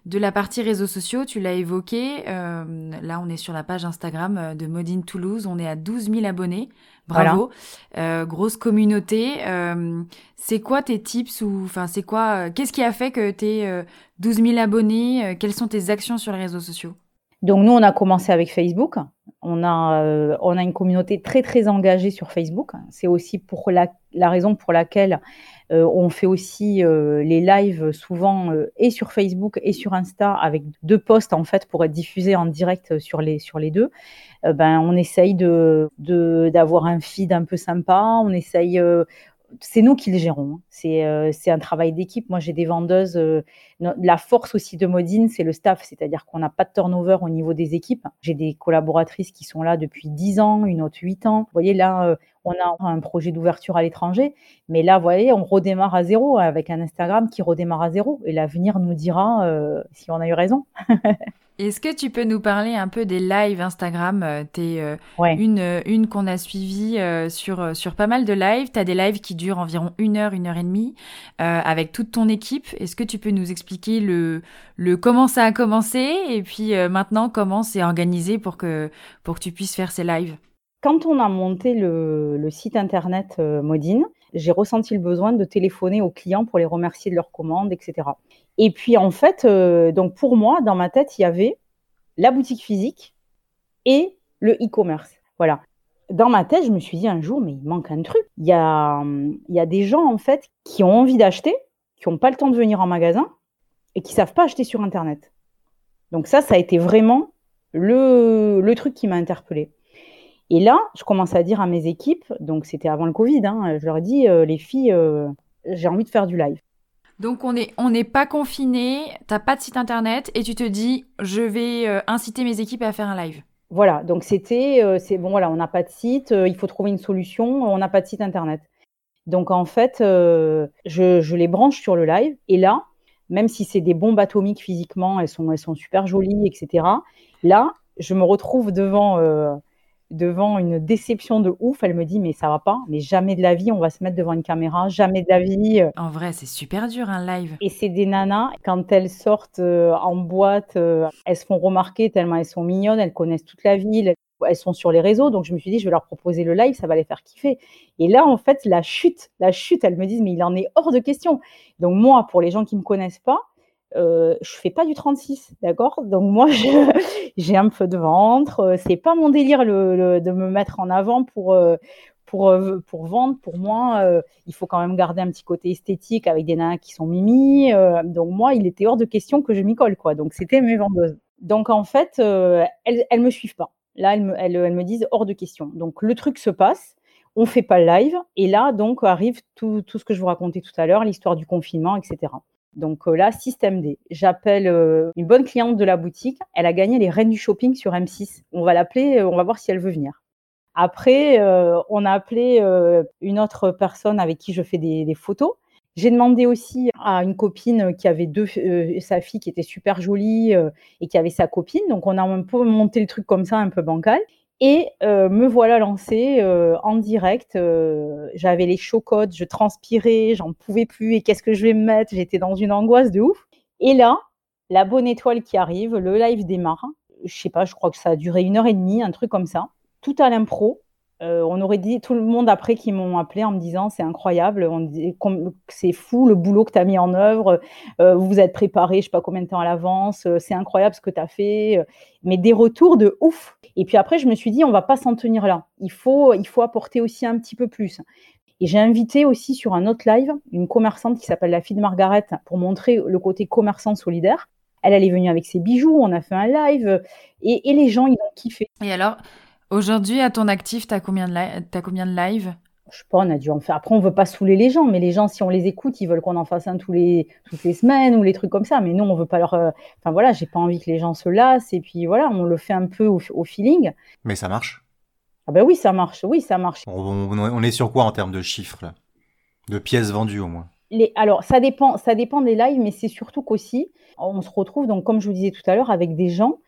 [SPEAKER 2] de la partie réseaux sociaux. Tu l'as évoqué. là, on est sur la page Instagram de Modine Toulouse. On est à 12 000 abonnés. Bravo. grosse communauté. c'est quoi tes tips ou enfin c'est quoi Qu'est-ce qui a fait que tu es 12 000 abonnés Quelles sont tes actions sur les réseaux sociaux?
[SPEAKER 3] Donc nous, on a commencé avec Facebook. On a, euh, on a une communauté très très engagée sur Facebook. C'est aussi pour la, la, raison pour laquelle euh, on fait aussi euh, les lives souvent et sur Facebook et sur Insta avec deux posts en fait pour être diffusés en direct sur les, sur les deux. ben, on essaye de, d'avoir un feed un peu sympa. On essaye c'est nous qui le gérons. Hein. C'est euh, un travail d'équipe. Moi, j'ai des vendeuses. Euh, la force aussi de Modine, c'est le staff, c'est-à-dire qu'on n'a pas de turnover au niveau des équipes. J'ai des collaboratrices qui sont là depuis 10 ans, une autre 8 ans. Vous voyez, là, euh, on a un projet d'ouverture à l'étranger, mais là, vous voyez, on redémarre à zéro avec un Instagram qui redémarre à zéro. Et l'avenir nous dira si on a eu raison. [laughs]
[SPEAKER 2] Est-ce que tu peux nous parler un peu des lives Instagram euh, Tu es euh, une, euh, une qu'on a suivie sur, sur pas mal de lives. Tu as des lives qui durent environ une heure, une heure et demie avec toute ton équipe. Est-ce que tu peux nous expliquer le, le comment ça a commencé et puis maintenant comment c'est organisé pour que, pour que tu puisses faire ces lives?
[SPEAKER 3] Quand on a monté le, site internet Modine, j'ai ressenti le besoin de téléphoner aux clients pour les remercier de leurs commandes, etc. Et puis en fait, euh, donc pour moi, dans ma tête, il y avait la boutique physique et le e-commerce. Voilà. Dans ma tête, je me suis dit un jour, mais il manque un truc. Il y a, des gens en fait qui ont envie d'acheter, qui n'ont pas le temps de venir en magasin et qui savent pas acheter sur Internet. Donc ça, ça a été vraiment le truc qui m'a interpellée. Et là, je commence à dire à mes équipes, donc c'était avant le Covid, hein, je leur ai dit, euh, les filles, euh, j'ai envie de faire du live.
[SPEAKER 2] Donc on n'est on n'est pas confiné, t'as pas de site internet et tu te dis je vais euh, inciter mes équipes à faire un live.
[SPEAKER 3] Voilà, donc c'était c'est bon voilà, on n'a pas de site, il faut trouver une solution, on n'a pas de site internet. Donc en fait, je, je, les branche sur le live et là, même si c'est des bombes atomiques physiquement, elles sont elles sont super jolies, etc. Là, je me retrouve devant devant une déception de ouf. Elle me dit mais ça va pas, mais jamais de la vie on va se mettre devant une caméra, jamais de la vie.
[SPEAKER 2] En vrai, c'est super dur un live.
[SPEAKER 3] Et c'est des nanas quand elles sortent euh, en boîte, euh, elles se font remarquer tellement elles sont mignonnes, elles connaissent toute la ville. Elles sont sur les réseaux, donc je me suis dit, je vais leur proposer le live, ça va les faire kiffer. Et là, en fait, la chute, la chute, elles me disent, mais il en est hors de question. Donc moi, pour les gens qui me connaissent pas, euh, je fais pas du 36, d'accord? Donc moi, [laughs] j'ai un peu de ventre. Euh, c'est pas mon délire de me mettre en avant pour euh, pour, euh, pour vendre. Pour moi, il faut quand même garder un petit côté esthétique avec des nains qui sont mimi. donc moi, il était hors de question que je m'y colle, quoi. Donc c'était mes vendeuses. Donc en fait, elles, elles me suivent pas. Là, elles me, elles me disent hors de question. Donc le truc se passe on fait pas le live. Et là, donc, arrive tout, tout ce que je vous racontais tout à l'heure, l'histoire du confinement, etc. Donc euh, là, système D. J'appelle euh, une bonne cliente de la boutique. Elle a gagné les reines du shopping sur M6. On va l'appeler, euh, on va voir si elle veut venir. Après, on a appelé une autre personne avec qui je fais des, photos. J'ai demandé aussi à une copine qui avait deux, sa fille qui était super jolie et qui avait sa copine. Donc on a un peu monté le truc comme ça, un peu bancal. Et euh, me voilà lancée euh, en direct. Euh, j'avais les chocottes, je transpirais, j'en pouvais plus. Et qu'est-ce que je vais me mettre? J'étais dans une angoisse de ouf. Et là, la bonne étoile qui arrive, le live démarre. Je sais pas, je crois que ça a duré une heure et demie, un truc comme ça. Tout à l'impro. On aurait dit tout le monde après qui m'ont appelé en me disant c'est incroyable, c'est fou le boulot que tu as mis en œuvre, vous vous êtes préparé je sais pas combien de temps à l'avance, c'est incroyable ce que tu as fait, mais des retours de ouf. Et puis après, je me suis dit, on va pas s'en tenir là. Il faut, il faut apporter aussi un petit peu plus. Et j'ai invité aussi sur un autre live une commerçante qui s'appelle la fille de Margaret pour montrer le côté commerçant solidaire. Elle, elle est venue avec ses bijoux, on a fait un live et, et les gens, ils ont kiffé.
[SPEAKER 2] Et alors, aujourd'hui, à ton actif, tu as combien de, as combien de lives?
[SPEAKER 3] Je sais pas, on a dû en faire. Après, on veut pas saouler les gens, mais les gens, si on les écoute, ils veulent qu'on en fasse un tous les, toutes les semaines ou les trucs comme ça. Mais nous, on veut pas leur. Euh, enfin voilà, j'ai pas envie que les gens se lassent. Et puis voilà, on le fait un peu au, feeling.
[SPEAKER 1] Mais ça marche.
[SPEAKER 3] Ah ben oui, ça marche. Oui, ça marche.
[SPEAKER 1] On, est sur quoi en termes de chiffres là? De pièces vendues au moins
[SPEAKER 3] les, alors, ça dépend, ça dépend des lives, mais c'est surtout qu'aussi, on se retrouve, donc, comme je vous disais tout à l'heure, avec des gens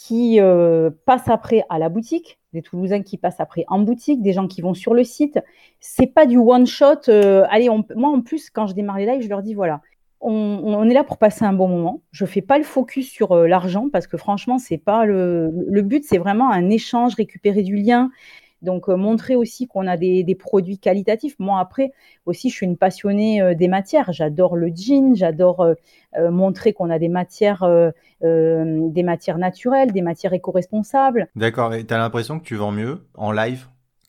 [SPEAKER 3] qui euh, passent après à la boutique, des Toulousains qui passent après en boutique, des gens qui vont sur le site. C'est pas du one shot. Euh, allez, moi en plus, quand je démarre les lives, je leur dis voilà, on, est là pour passer un bon moment. Je fais pas le focus sur euh, l'argent parce que franchement, c'est pas le, le but. C'est vraiment un échange, récupérer du lien. Donc, euh, montrer aussi qu'on a des, produits qualitatifs. Moi, après, aussi, je suis une passionnée euh, des matières. J'adore le jean, j'adore euh, montrer qu'on a des matières, des matières naturelles, des matières éco-responsables.
[SPEAKER 1] D'accord. Et tu as l'impression que tu vends mieux en live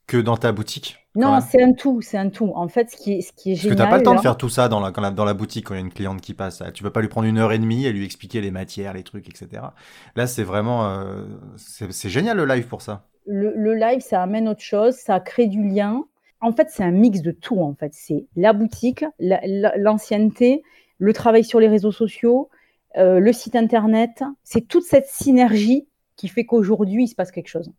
[SPEAKER 1] que dans ta boutique
[SPEAKER 3] Non, c'est un tout, c'est un tout. En fait, ce qui est, ce qui est génial.
[SPEAKER 1] Parce que tu n'as pas le temps de faire tout ça dans la, dans la boutique quand il y a une cliente qui passe. Tu ne peux pas lui prendre une heure et demie et lui expliquer les matières, les trucs, etc. Là, c'est vraiment. c'est génial le live pour ça
[SPEAKER 3] le, live, ça amène autre chose, ça crée du lien. en fait, c'est un mix de tout. En fait, c'est la boutique, l'ancienneté, le travail sur les réseaux sociaux, euh, le site internet. C'est toute cette synergie qui fait qu'aujourd'hui, il se passe quelque chose.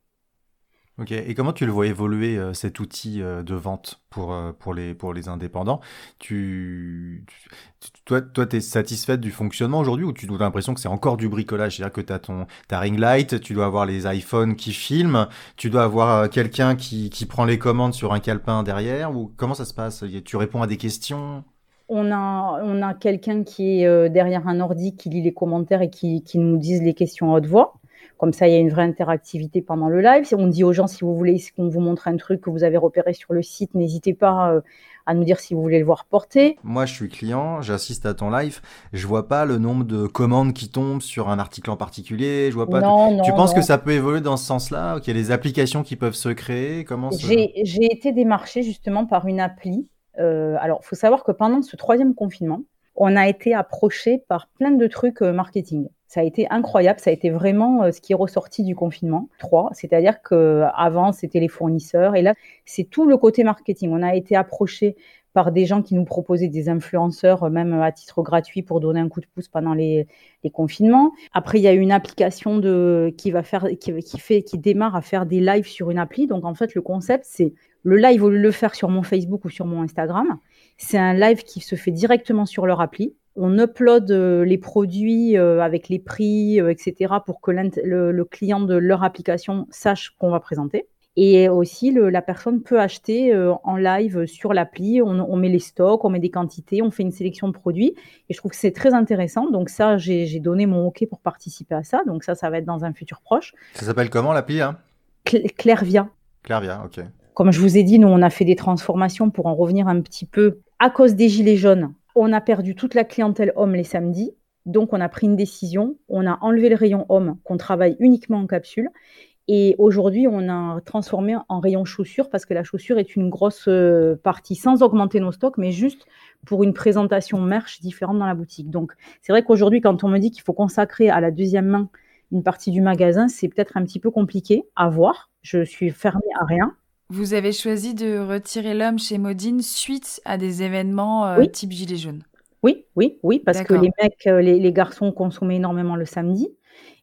[SPEAKER 1] Ok, et comment tu le vois évoluer euh, cet outil euh, de vente pour, euh, pour, les, pour les indépendants? Tu, Toi, toi tu es satisfaite du fonctionnement aujourd'hui ou tu as l'impression que c'est encore du bricolage? C'est-à-dire que tu as ton, ta ring light, tu dois avoir les iPhones qui filment, tu dois avoir quelqu'un qui, qui prend les commandes sur un calepin derrière ou comment ça se passe? Tu réponds à des questions?
[SPEAKER 3] On a, on a quelqu'un qui est derrière un ordi qui lit les commentaires et qui, qui nous dise les questions à haute voix. Comme ça, il y a une vraie interactivité pendant le live. On dit aux gens, si vous voulez qu'on vous montre un truc que vous avez repéré sur le site, n'hésitez pas euh, à nous dire si vous voulez le voir porter.
[SPEAKER 1] Moi, je suis client, j'assiste à ton live. Je vois pas le nombre de commandes qui tombent sur un article en particulier. Je vois pas. tu penses que ça peut évoluer dans ce sens-là? Qu'il y a des applications qui peuvent se créer Comment
[SPEAKER 3] J'ai été démarché justement par une appli. Euh, alors, il faut savoir que pendant ce troisième confinement, on a été approché par plein de trucs euh, marketing. Ça a été incroyable, ça a été vraiment euh, ce qui est ressorti du confinement 3, c'est-à-dire que avant c'était les fournisseurs et là c'est tout le côté marketing. On a été approché par des gens qui nous proposaient des influenceurs, euh, même à titre gratuit, pour donner un coup de pouce pendant les, confinements. Après, il y a une application de, qui va faire, qui, fait, qui démarre à faire des lives sur une appli. Donc, en fait, le concept, c'est le live, au lieu de le faire sur mon Facebook ou sur mon Instagram, c'est un live qui se fait directement sur leur appli on upload euh, les produits euh, avec les prix, euh, etc., pour que le, client de leur application sache qu'on va présenter. Et aussi, la personne peut acheter en live sur l'appli. On, met les stocks, on met des quantités, on fait une sélection de produits. Et je trouve que c'est très intéressant. Donc ça, j'ai donné mon OK pour participer à ça. Donc ça, ça va être dans un futur proche.
[SPEAKER 1] Ça s'appelle comment l'appli hein?
[SPEAKER 3] Clairvia.
[SPEAKER 1] Clairvia, ok.
[SPEAKER 3] Comme je vous ai dit, nous, on a fait des transformations pour en revenir un petit peu à cause des gilets jaunes on a perdu toute la clientèle homme les samedis. Donc, on a pris une décision. On a enlevé le rayon homme, qu'on travaille uniquement en capsule. Et aujourd'hui, on a transformé en rayon chaussures parce que la chaussure est une grosse euh, partie sans augmenter nos stocks, mais juste pour une présentation merch différente dans la boutique. Donc, c'est vrai qu'aujourd'hui, quand on me dit qu'il faut consacrer à la deuxième main une partie du magasin, c'est peut-être un petit peu compliqué à voir. Je suis fermée à rien.
[SPEAKER 2] Vous avez choisi de retirer l'homme chez Modine suite à des événements euh, type Gilets jaunes.
[SPEAKER 3] Oui, oui, oui, parce que les mecs, euh, les, garçons consommaient énormément le samedi.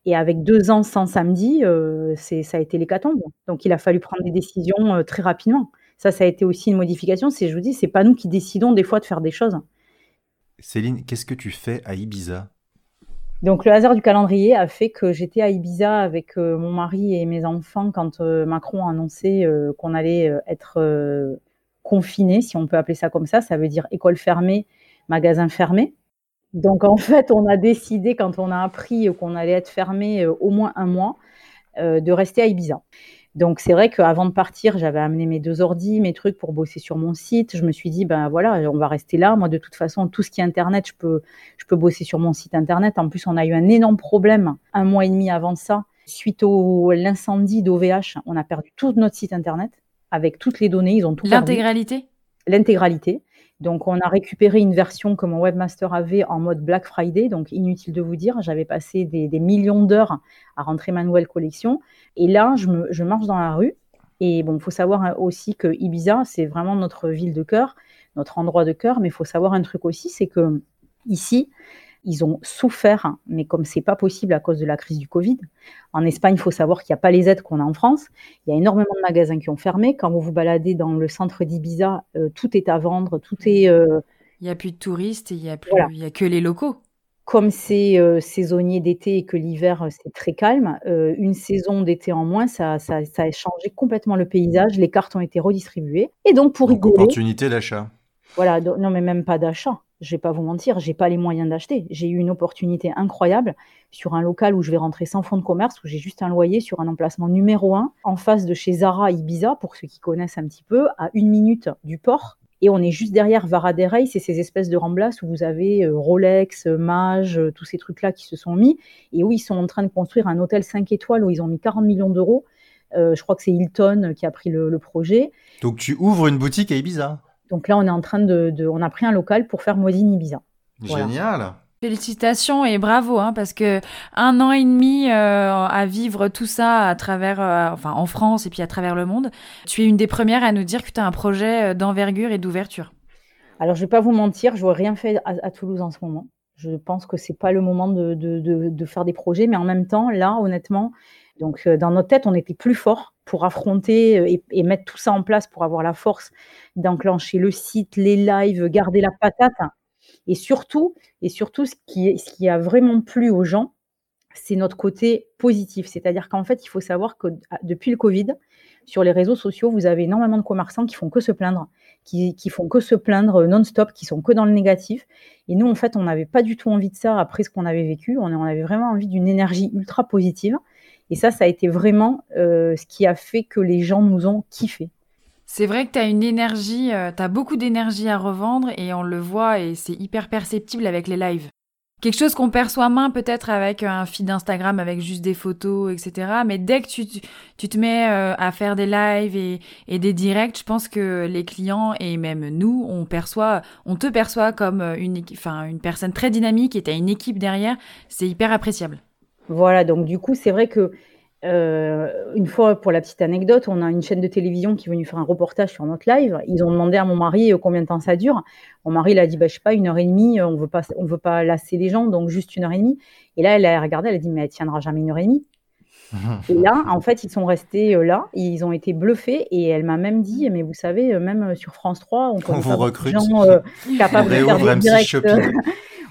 [SPEAKER 3] Et avec deux ans sans samedi, euh, c'est, ça a été l'hécatombe. Donc il a fallu prendre des décisions très rapidement. Ça, ça a été aussi une modification. C'est, je vous dis, c'est pas nous qui décidons des fois de faire des choses.
[SPEAKER 1] Céline, qu'est-ce que tu fais à Ibiza?
[SPEAKER 3] Donc le hasard du calendrier a fait que j'étais à Ibiza avec euh, mon mari et mes enfants quand euh, Macron a annoncé euh, qu'on allait être confiné, si on peut appeler ça comme ça. Ça veut dire école fermée, magasin fermé. Donc en fait, on a décidé quand on a appris qu'on allait être fermé au moins un mois de rester à Ibiza. Donc c'est vrai qu'avant de partir, j'avais amené mes deux ordis, mes trucs pour bosser sur mon site. Je me suis dit, ben voilà, on va rester là. Moi, de toute façon, tout ce qui est Internet, je peux, je peux bosser sur mon site Internet. En plus, on a eu un énorme problème un mois et demi avant ça. Suite au l'incendie d'OVH, on a perdu tout notre site Internet avec toutes les données. Ils ont tout
[SPEAKER 2] L'intégralité?
[SPEAKER 3] L'intégralité. Donc, on a récupéré une version que mon webmaster avait en mode Black Friday. Donc, inutile de vous dire, j'avais passé des, millions d'heures à rentrer ma nouvelle collection. Et là, je, marche dans la rue. Et bon, il faut savoir aussi que Ibiza, c'est vraiment notre ville de cœur, notre endroit de cœur. Mais il faut savoir un truc aussi, c'est que ici, ils ont souffert, mais comme c'est pas possible à cause de la crise du Covid. En Espagne, il faut savoir qu'il n'y a pas les aides qu'on a en France. Il y a énormément de magasins qui ont fermé. Quand vous vous baladez dans le centre d'Ibiza, euh, tout est à vendre, tout est. Euh,
[SPEAKER 2] il n'y a plus de touristes, il n'y a, plus... il a que les locaux.
[SPEAKER 3] Comme c'est euh, saisonnier d'été et que l'hiver c'est très calme, une saison d'été en moins, ça, ça, a changé complètement le paysage. Les cartes ont été redistribuées. Et donc pour donc,
[SPEAKER 1] opportunité d'achat.
[SPEAKER 3] Voilà, non mais même pas d'achat je vais pas vous mentir, j'ai pas les moyens d'acheter. J'ai eu une opportunité incroyable sur un local où je vais rentrer sans fonds de commerce, où j'ai juste un loyer sur un emplacement numéro un, en face de chez Zara Ibiza, pour ceux qui connaissent un petit peu, à une minute du port. Et on est juste derrière Varadero, c'est ces espèces de remblasses où vous avez euh, Rolex, Mage, euh, tous ces trucs-là qui se sont mis, et où ils sont en train de construire un hôtel 5 étoiles où ils ont mis 40 millions d'euros. Euh, je crois que c'est Hilton qui a pris le projet.
[SPEAKER 1] Donc tu ouvres une boutique à Ibiza
[SPEAKER 3] donc là, on est en train de, on a pris un local pour faire Modine Ibiza.
[SPEAKER 1] Génial.
[SPEAKER 2] Félicitations et bravo, hein, parce que un an et demi euh, à vivre tout ça à travers, euh, enfin en France et puis à travers le monde. Tu es une des premières à nous dire que tu as un projet euh, d'envergure et d'ouverture.
[SPEAKER 3] Alors je vais pas vous mentir, je vois rien fait à, Toulouse en ce moment. Je pense que c'est pas le moment de, de, de, faire des projets, mais en même temps, là, honnêtement, donc dans notre tête, on était plus fort pour affronter et, et mettre tout ça en place pour avoir la force d'enclencher le site, les lives, garder la patate. Et surtout, et surtout ce, qui, ce qui a vraiment plu aux gens, c'est notre côté positif. C'est-à-dire qu'en fait, il faut savoir que ah, depuis le Covid, sur les réseaux sociaux, vous avez énormément de commerçants qui font que se plaindre, qui, qui font que se plaindre non-stop, qui sont que dans le négatif. Et nous, en fait, on n'avait pas du tout envie de ça après ce qu'on avait vécu. On, avait vraiment envie d'une énergie ultra positive. Et ça, ça a été vraiment euh, ce qui a fait que les gens nous ont kiffé.
[SPEAKER 2] C'est vrai que tu as une énergie, euh, tu as beaucoup d'énergie à revendre et on le voit et c'est hyper perceptible avec les lives. Quelque chose qu'on perçoit moins peut-être avec un feed Instagram avec juste des photos, etc. Mais dès que tu, tu te mets euh, à faire des lives et, des directs, je pense que les clients et même nous, on perçoit, on te perçoit comme une, enfin, une personne très dynamique et tu as une équipe derrière. C'est hyper appréciable.
[SPEAKER 3] Voilà, donc du coup, c'est vrai que euh, une fois, pour la petite anecdote, on a une chaîne de télévision qui est venue faire un reportage sur notre live. Ils ont demandé à mon mari euh, combien de temps ça dure. Mon mari, il a dit, bah, je sais pas, une heure et demie, euh, on veut pas, on veut pas lasser les gens, donc juste une heure et demie. Et là, elle a regardé, elle a dit, mais elle tiendra jamais une heure et demie. [laughs] et là, en fait, ils sont restés là, ils ont été bluffés, et elle m'a même dit, mais vous savez, même sur France 3, on,
[SPEAKER 1] on vous recrute.
[SPEAKER 3] gens capables de faire des directs. [laughs]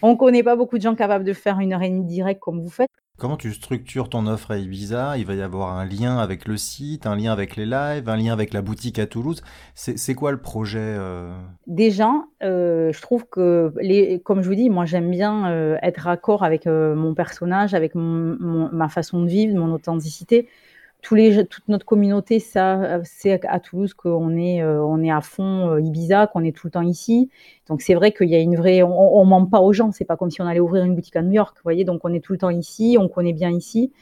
[SPEAKER 3] on connaît pas beaucoup de gens capables de faire une heure et demie direct comme vous faites.
[SPEAKER 1] Comment tu structures ton offre à Ibiza? Il va y avoir un lien avec le site, un lien avec les lives, un lien avec la boutique à Toulouse. C'est quoi le projet euh?
[SPEAKER 3] Déjà, euh, je trouve que, les, comme je vous dis, moi j'aime bien euh, être raccord avec mon personnage, avec ma façon de vivre, mon authenticité les, toute notre communauté ça, c'est à Toulouse qu'on est, euh, on est à fond euh, Ibiza, qu'on est tout le temps ici. Donc c'est vrai qu'il y a une vraie, on, ment pas aux gens. C'est pas comme si on allait ouvrir une boutique à New York, vous voyez. Donc on est tout le temps ici, on connaît bien ici.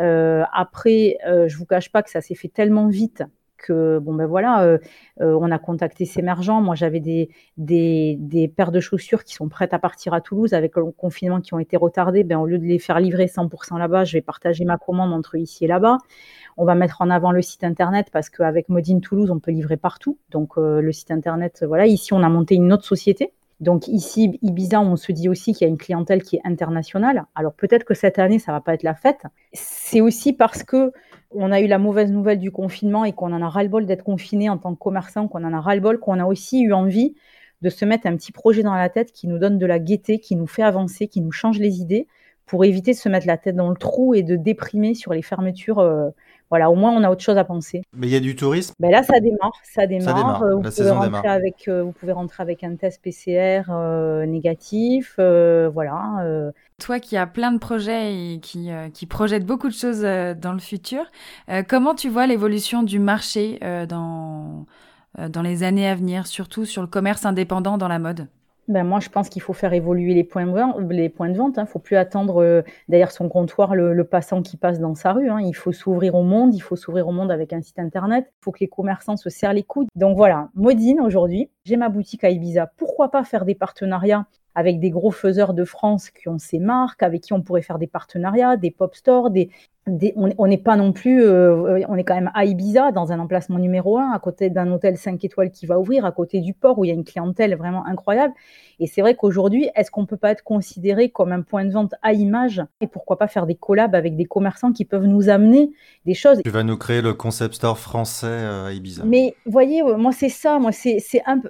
[SPEAKER 3] Euh, après, je vous cache pas que ça s'est fait tellement vite que bon ben voilà, on a contacté ces émergents. Moi, j'avais des, des, des, paires de chaussures qui sont prêtes à partir à Toulouse avec le confinement qui ont été retardées. Ben, au lieu de les faire livrer 100% là-bas, je vais partager ma commande entre ici et là-bas. On va mettre en avant le site internet parce qu'avec Modine Toulouse, on peut livrer partout. Donc euh, le site internet, voilà. Ici, on a monté une autre société. Donc ici, Ibiza, on se dit aussi qu'il y a une clientèle qui est internationale. Alors peut-être que cette année, ça va pas être la fête. C'est aussi parce que on a eu la mauvaise nouvelle du confinement et qu'on en a ras-le-bol d'être confiné en tant que commerçant, qu'on en a ras-le-bol, qu'on a aussi eu envie de se mettre un petit projet dans la tête qui nous donne de la gaieté, qui nous fait avancer, qui nous change les idées, pour éviter de se mettre la tête dans le trou et de déprimer sur les fermetures euh, voilà, au moins on a autre chose à penser.
[SPEAKER 1] Mais il y a du tourisme?
[SPEAKER 3] Ben Là, ça démarre. Ça démarre. Euh, vous, pouvez rentrer Avec, euh, vous pouvez rentrer avec un test PCR négatif. voilà.
[SPEAKER 2] Toi qui as plein de projets et qui, qui projettent beaucoup de choses dans le futur, comment tu vois l'évolution du marché dans, dans les années à venir, surtout sur le commerce indépendant dans la mode?
[SPEAKER 3] Ben moi, je pense qu'il faut faire évoluer les points de vente. Les points hein. faut plus attendre euh, derrière son comptoir le, passant qui passe dans sa rue. Hein. Il faut s'ouvrir au monde. Il faut s'ouvrir au monde avec un site internet. Il faut que les commerçants se serrent les coudes. Donc voilà, Modine aujourd'hui. J'ai ma boutique à Ibiza. Pourquoi pas faire des partenariats avec des gros faiseurs de France qui ont ces marques, avec qui on pourrait faire des partenariats, des pop stores, des, on n'est pas non plus, euh, on est quand même à Ibiza, dans un emplacement numéro un, à côté d'un hôtel 5 étoiles qui va ouvrir, à côté du port où il y a une clientèle vraiment incroyable. Et c'est vrai qu'aujourd'hui, est-ce qu'on peut pas être considéré comme un point de vente à image et pourquoi pas faire des collabs avec des commerçants qui peuvent nous amener des choses?
[SPEAKER 1] Tu vas nous créer le concept store français euh, à Ibiza.
[SPEAKER 3] Mais voyez, euh, moi c'est ça, moi c'est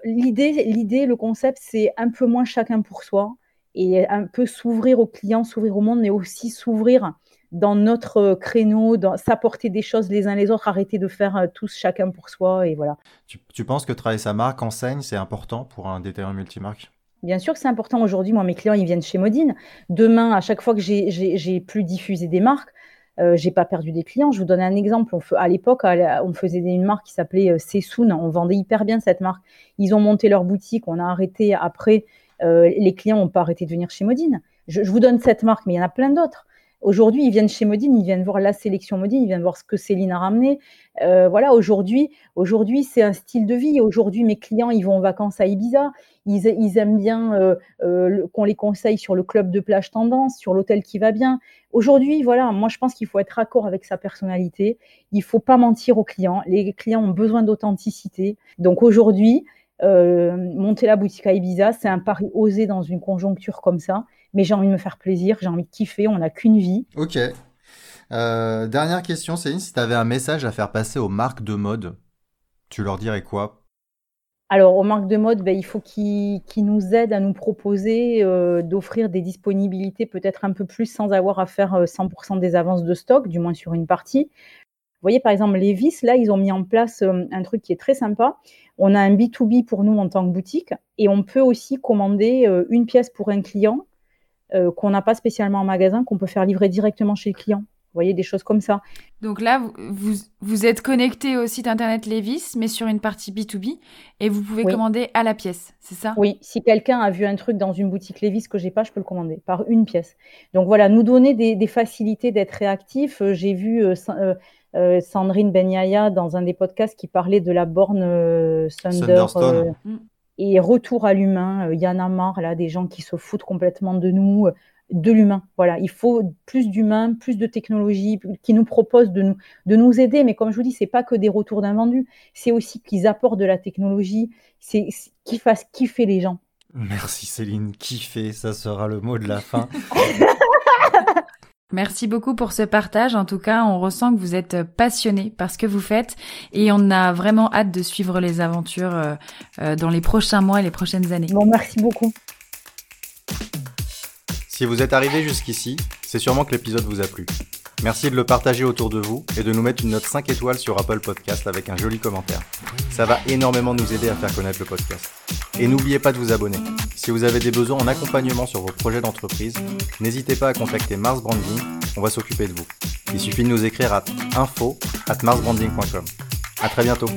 [SPEAKER 3] l'idée, l'idée, le concept, c'est un peu moins chacun pour soi et un peu s'ouvrir aux clients, s'ouvrir au monde, mais aussi s'ouvrir dans notre créneau, s'apporter des choses les uns les autres, arrêter de faire euh, tous chacun pour soi et voilà.
[SPEAKER 1] Tu, penses que travailler sa marque enseigne, c'est important pour un détaillant multimarque?
[SPEAKER 3] Bien sûr que c'est important aujourd'hui. Moi, mes clients, ils viennent chez Modine. Demain, à chaque fois que j'ai plus diffusé des marques, euh, j'ai pas perdu des clients. Je vous donne un exemple. à l'époque, on faisait une marque qui s'appelait euh, Sessoun. On vendait hyper bien cette marque. Ils ont monté leur boutique. On a arrêté après. Euh, les clients n'ont pas arrêté de venir chez Modine. Je, je, vous donne cette marque, mais il y en a plein d'autres. Aujourd'hui, ils viennent chez Modine, ils viennent voir la sélection Modine, ils viennent voir ce que Céline a ramené. Euh, voilà, aujourd'hui, aujourd'hui, c'est un style de vie. Aujourd'hui, mes clients, ils vont en vacances à Ibiza. Ils, aiment bien euh, euh, qu'on les conseille sur le club de plage tendance, sur l'hôtel qui va bien. Aujourd'hui, voilà, moi, je pense qu'il faut être raccord avec sa personnalité. Il faut pas mentir aux clients. Les clients ont besoin d'authenticité. Donc aujourd'hui, monter la boutique à Ibiza, c'est un pari osé dans une conjoncture comme ça mais j'ai envie de me faire plaisir, j'ai envie de kiffer, on n'a qu'une vie.
[SPEAKER 1] Ok. Euh, dernière question, Céline, si tu avais un message à faire passer aux marques de mode, tu leur dirais quoi?
[SPEAKER 3] Alors, aux marques de mode, ben, il faut qu'ils nous aident à nous proposer euh, d'offrir des disponibilités peut-être un peu plus sans avoir à faire 100% euh, des avances de stock, du moins sur une partie. Vous voyez, par exemple, les vis, là, ils ont mis en place un truc qui est très sympa. On a un B2B pour nous en tant que boutique et on peut aussi commander une pièce pour un client euh, qu'on n'a pas spécialement en magasin, qu'on peut faire livrer directement chez le client. Vous voyez, des choses comme ça.
[SPEAKER 2] Donc là, vous, vous êtes connecté au site internet Levis, mais sur une partie B2B, et vous pouvez commander à la pièce, c'est ça?
[SPEAKER 3] Oui, si quelqu'un a vu un truc dans une boutique Levis que j'ai pas, je peux le commander par une pièce. Donc voilà, nous donner des, facilités d'être réactifs. Euh, j'ai vu euh, Sandrine Benyaya dans un des podcasts qui parlait de la borne Thunder. Mm et retour à l'humain. Il y en a marre là des gens qui se foutent complètement de nous, euh, de l'humain. Voilà, il faut plus d'humain, plus de technologie qui nous propose de nous, de nous aider. Mais comme je vous dis, c'est pas que des retours d'invendus, c'est aussi qu'ils apportent de la technologie, c'est qu'ils fassent kiffer les gens.
[SPEAKER 1] Merci Céline, kiffer, ça sera le mot de la fin. [laughs]
[SPEAKER 2] Merci beaucoup pour ce partage. En tout cas, on ressent que vous êtes passionné par ce que vous faites et on a vraiment hâte de suivre les aventures euh, euh, dans les prochains mois et les prochaines années.
[SPEAKER 3] Bon, merci beaucoup.
[SPEAKER 1] Si vous êtes arrivé jusqu'ici, c'est sûrement que l'épisode vous a plu. Merci de le partager autour de vous et de nous mettre une note 5 étoiles sur Apple Podcast avec un joli commentaire. Ça va énormément nous aider à faire connaître le podcast. Et n'oubliez pas de vous abonner. Si vous avez des besoins en accompagnement sur vos projets d'entreprise, n'hésitez pas à contacter Mars Branding, on va s'occuper de vous. Il suffit de nous écrire à info at marsbranding.com. À très bientôt.